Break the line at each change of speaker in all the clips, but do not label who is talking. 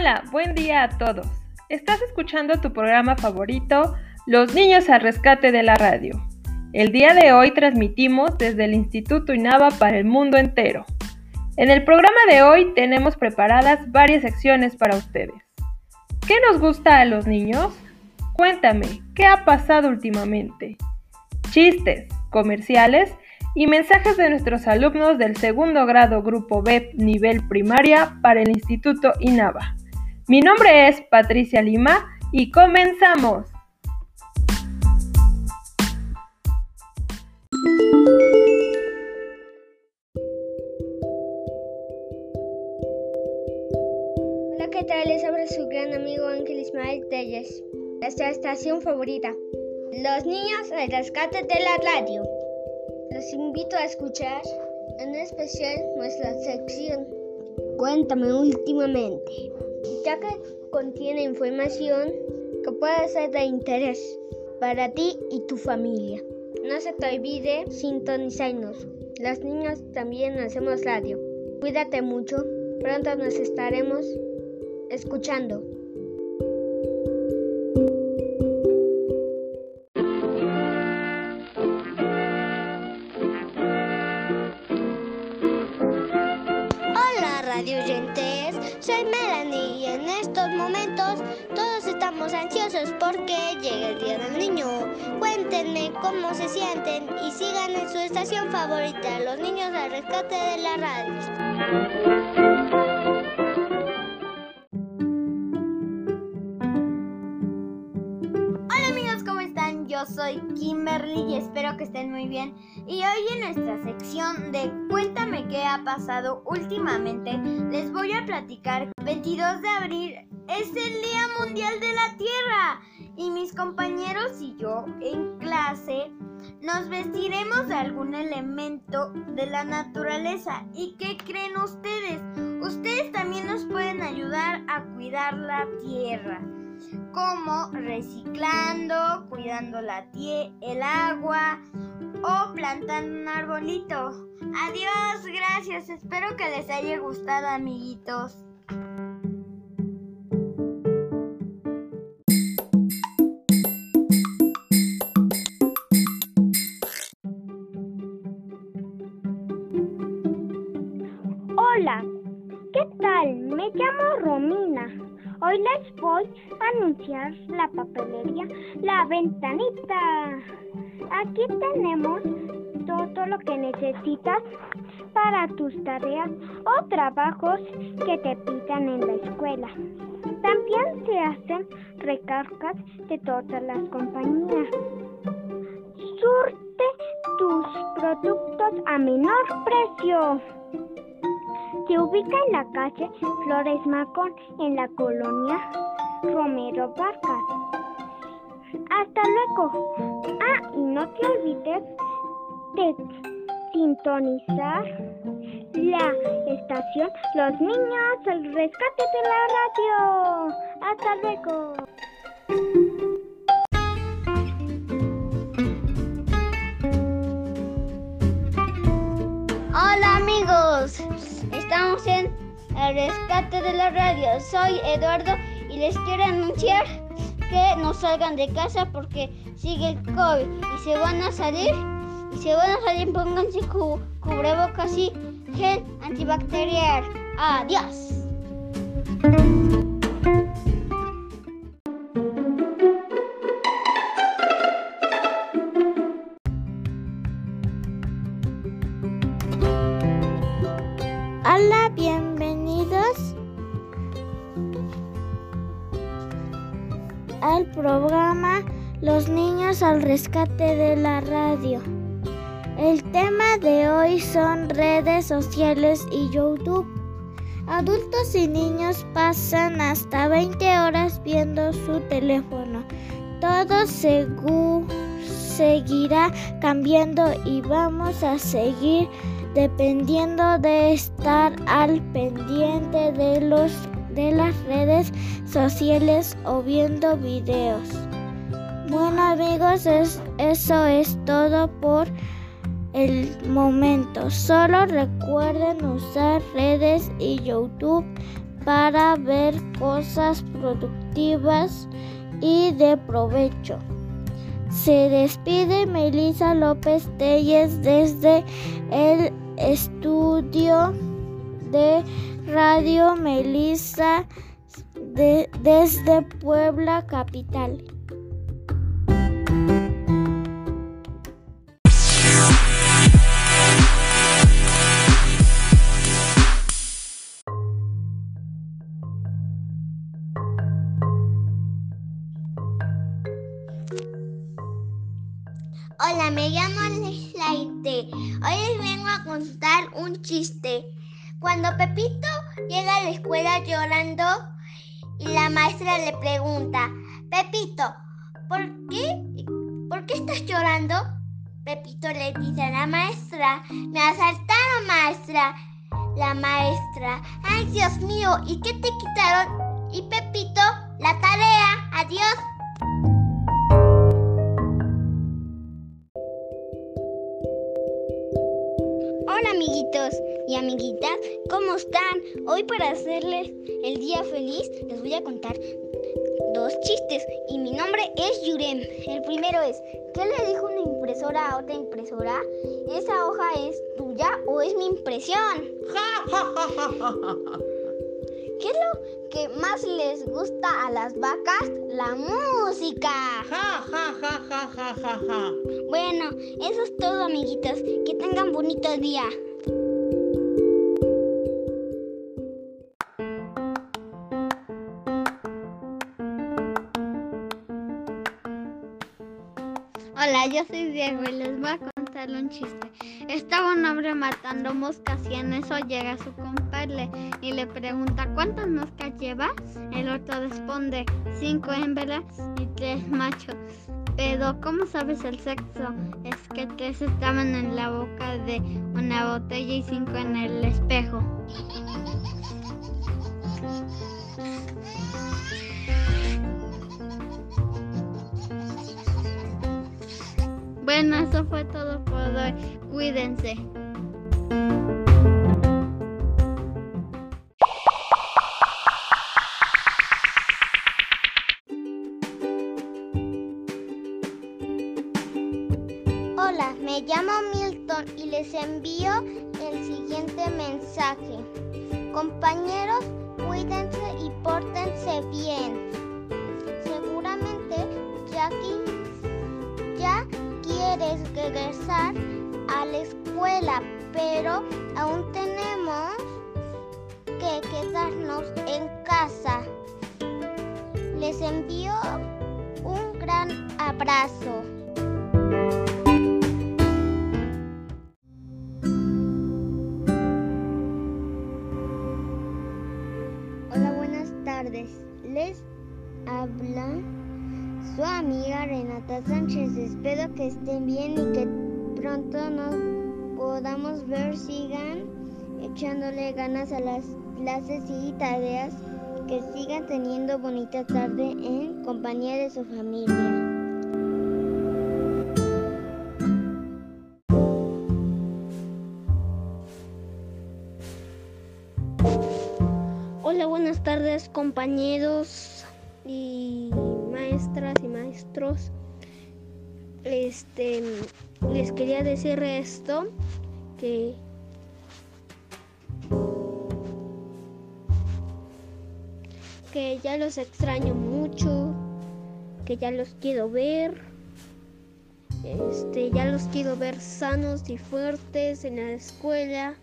Hola, buen día a todos. Estás escuchando tu programa favorito, Los Niños al Rescate de la Radio. El día de hoy transmitimos desde el Instituto INAVA para el mundo entero. En el programa de hoy tenemos preparadas varias secciones para ustedes. ¿Qué nos gusta a los niños? Cuéntame, ¿qué ha pasado últimamente? Chistes, comerciales y mensajes de nuestros alumnos del segundo grado Grupo B nivel primaria para el Instituto INAVA. Mi nombre es Patricia Lima y comenzamos.
Hola, ¿qué tal? Les habla su gran amigo Ángel Ismael Telles, nuestra estación favorita, Los Niños al Rescate de la Radio. Los invito a escuchar en especial nuestra sección Cuéntame últimamente, ya que contiene información que puede ser de interés para ti y tu familia. No se te olvide sintonizarnos. Los niños también hacemos radio. Cuídate mucho. Pronto nos estaremos escuchando.
Cuéntenme cómo se sienten y sigan en su estación favorita, los niños al rescate de la radio.
Kimberly y espero que estén muy bien. Y hoy en nuestra sección de Cuéntame qué ha pasado últimamente, les voy a platicar. 22 de abril es el Día Mundial de la Tierra y mis compañeros y yo en clase nos vestiremos de algún elemento de la naturaleza. ¿Y qué creen ustedes? Ustedes también nos pueden ayudar a cuidar la tierra como reciclando, cuidando la tie el agua o plantando un arbolito. Adiós, gracias. Espero que les haya gustado, amiguitos.
La papelería La Ventanita. Aquí tenemos todo lo que necesitas para tus tareas o trabajos que te pidan en la escuela. También se hacen recargas de todas las compañías. Surte tus productos a menor precio. Se ubica en la calle Flores Macón, en la colonia Romero Vargas. Hasta luego. Ah, y no te olvides de sintonizar la estación Los Niños, el rescate de la radio. Hasta luego.
Hola amigos, estamos en el rescate de la radio. Soy Eduardo les quiero anunciar que no salgan de casa porque sigue el COVID y se van a salir y se van a salir pónganse cu cubrebocas y gel antibacterial. Adiós.
Hola, bienvenidos al programa Los niños al rescate de la radio. El tema de hoy son redes sociales y YouTube. Adultos y niños pasan hasta 20 horas viendo su teléfono. Todo segu- seguirá cambiando y vamos a seguir dependiendo de estar al pendiente de los de las redes sociales o viendo videos. Bueno amigos, es- eso es todo por el momento. Solo recuerden usar redes y YouTube para ver cosas productivas y de provecho. Se despide Melissa López Telles desde el estudio de Radio Melissa desde Puebla Capital.
Hola, me llamo Leslaite. Hoy les vengo a contar un chiste. Cuando Pepito llega a la escuela llorando y la maestra le pregunta, Pepito, ¿por qué? ¿Por qué estás llorando? Pepito le dice a la maestra, me asaltaron maestra. La maestra, ay Dios mío, ¿y qué te quitaron? Y Pepito, la tarea, adiós. Y amiguitas, ¿cómo están? Hoy para hacerles el día feliz les voy a contar dos chistes y mi nombre es Yurem. El primero es, ¿qué le dijo una impresora a otra impresora? ¿Esa hoja es tuya o es mi impresión? ¿Qué es lo que más les gusta a las vacas? La música. Bueno, eso es todo amiguitos. Que tengan bonito día. Hola, yo soy Diego y les voy a contar un chiste. Estaba un hombre matando moscas y en eso llega su compadre y le pregunta ¿cuántas moscas lleva? El otro responde cinco hembras y tres machos. Pero ¿cómo sabes el sexo? Es que tres estaban en la boca de una botella y cinco en el espejo. Bueno, eso fue todo por hoy. Cuídense. Hola, me llamo Milton y les envío el siguiente mensaje. Compañeros, cuídense y pórtense bien. Seguramente Jackie quieres regresar a la escuela, pero aún tenemos que quedarnos en casa. Les envío un gran abrazo. Hola, buenas tardes. Les habla su amiga Renata Sánchez. Espero que estén bien y que pronto nos podamos ver. Sigan echándole ganas a las clases y tareas. Que sigan teniendo bonita tarde en compañía de su familia. Hola, buenas tardes compañeros y maestras y maestros. Este les quería decir esto que que ya los extraño mucho, que ya los quiero ver. Este, ya los quiero ver sanos y fuertes en la escuela.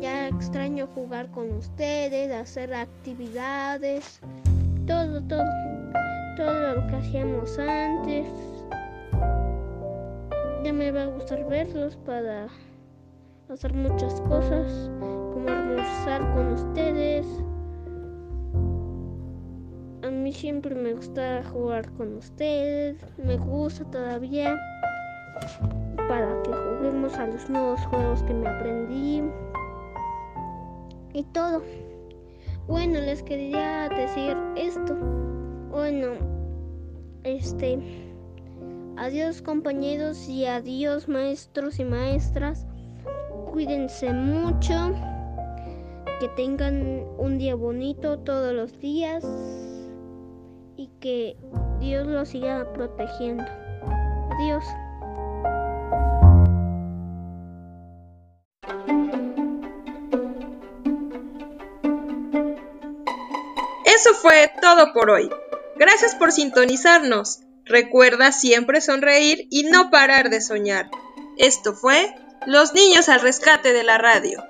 Ya extraño jugar con ustedes, hacer actividades, todo, todo, todo lo que hacíamos antes. Ya me va a gustar verlos para hacer muchas cosas, como almorzar con ustedes. A mí siempre me gusta jugar con ustedes, me gusta todavía para que juguemos a los nuevos juegos que me aprendí y todo. Bueno, les quería decir esto. Bueno, este, adiós compañeros y adiós maestros y maestras. Cuídense mucho.
que tengan un día bonito todos los días y que Dios los siga protegiendo. Adiós.
Eso fue todo por hoy. Gracias por sintonizarnos. Recuerda siempre sonreír y no parar de soñar. Esto fue Los Niños al Rescate de la Radio.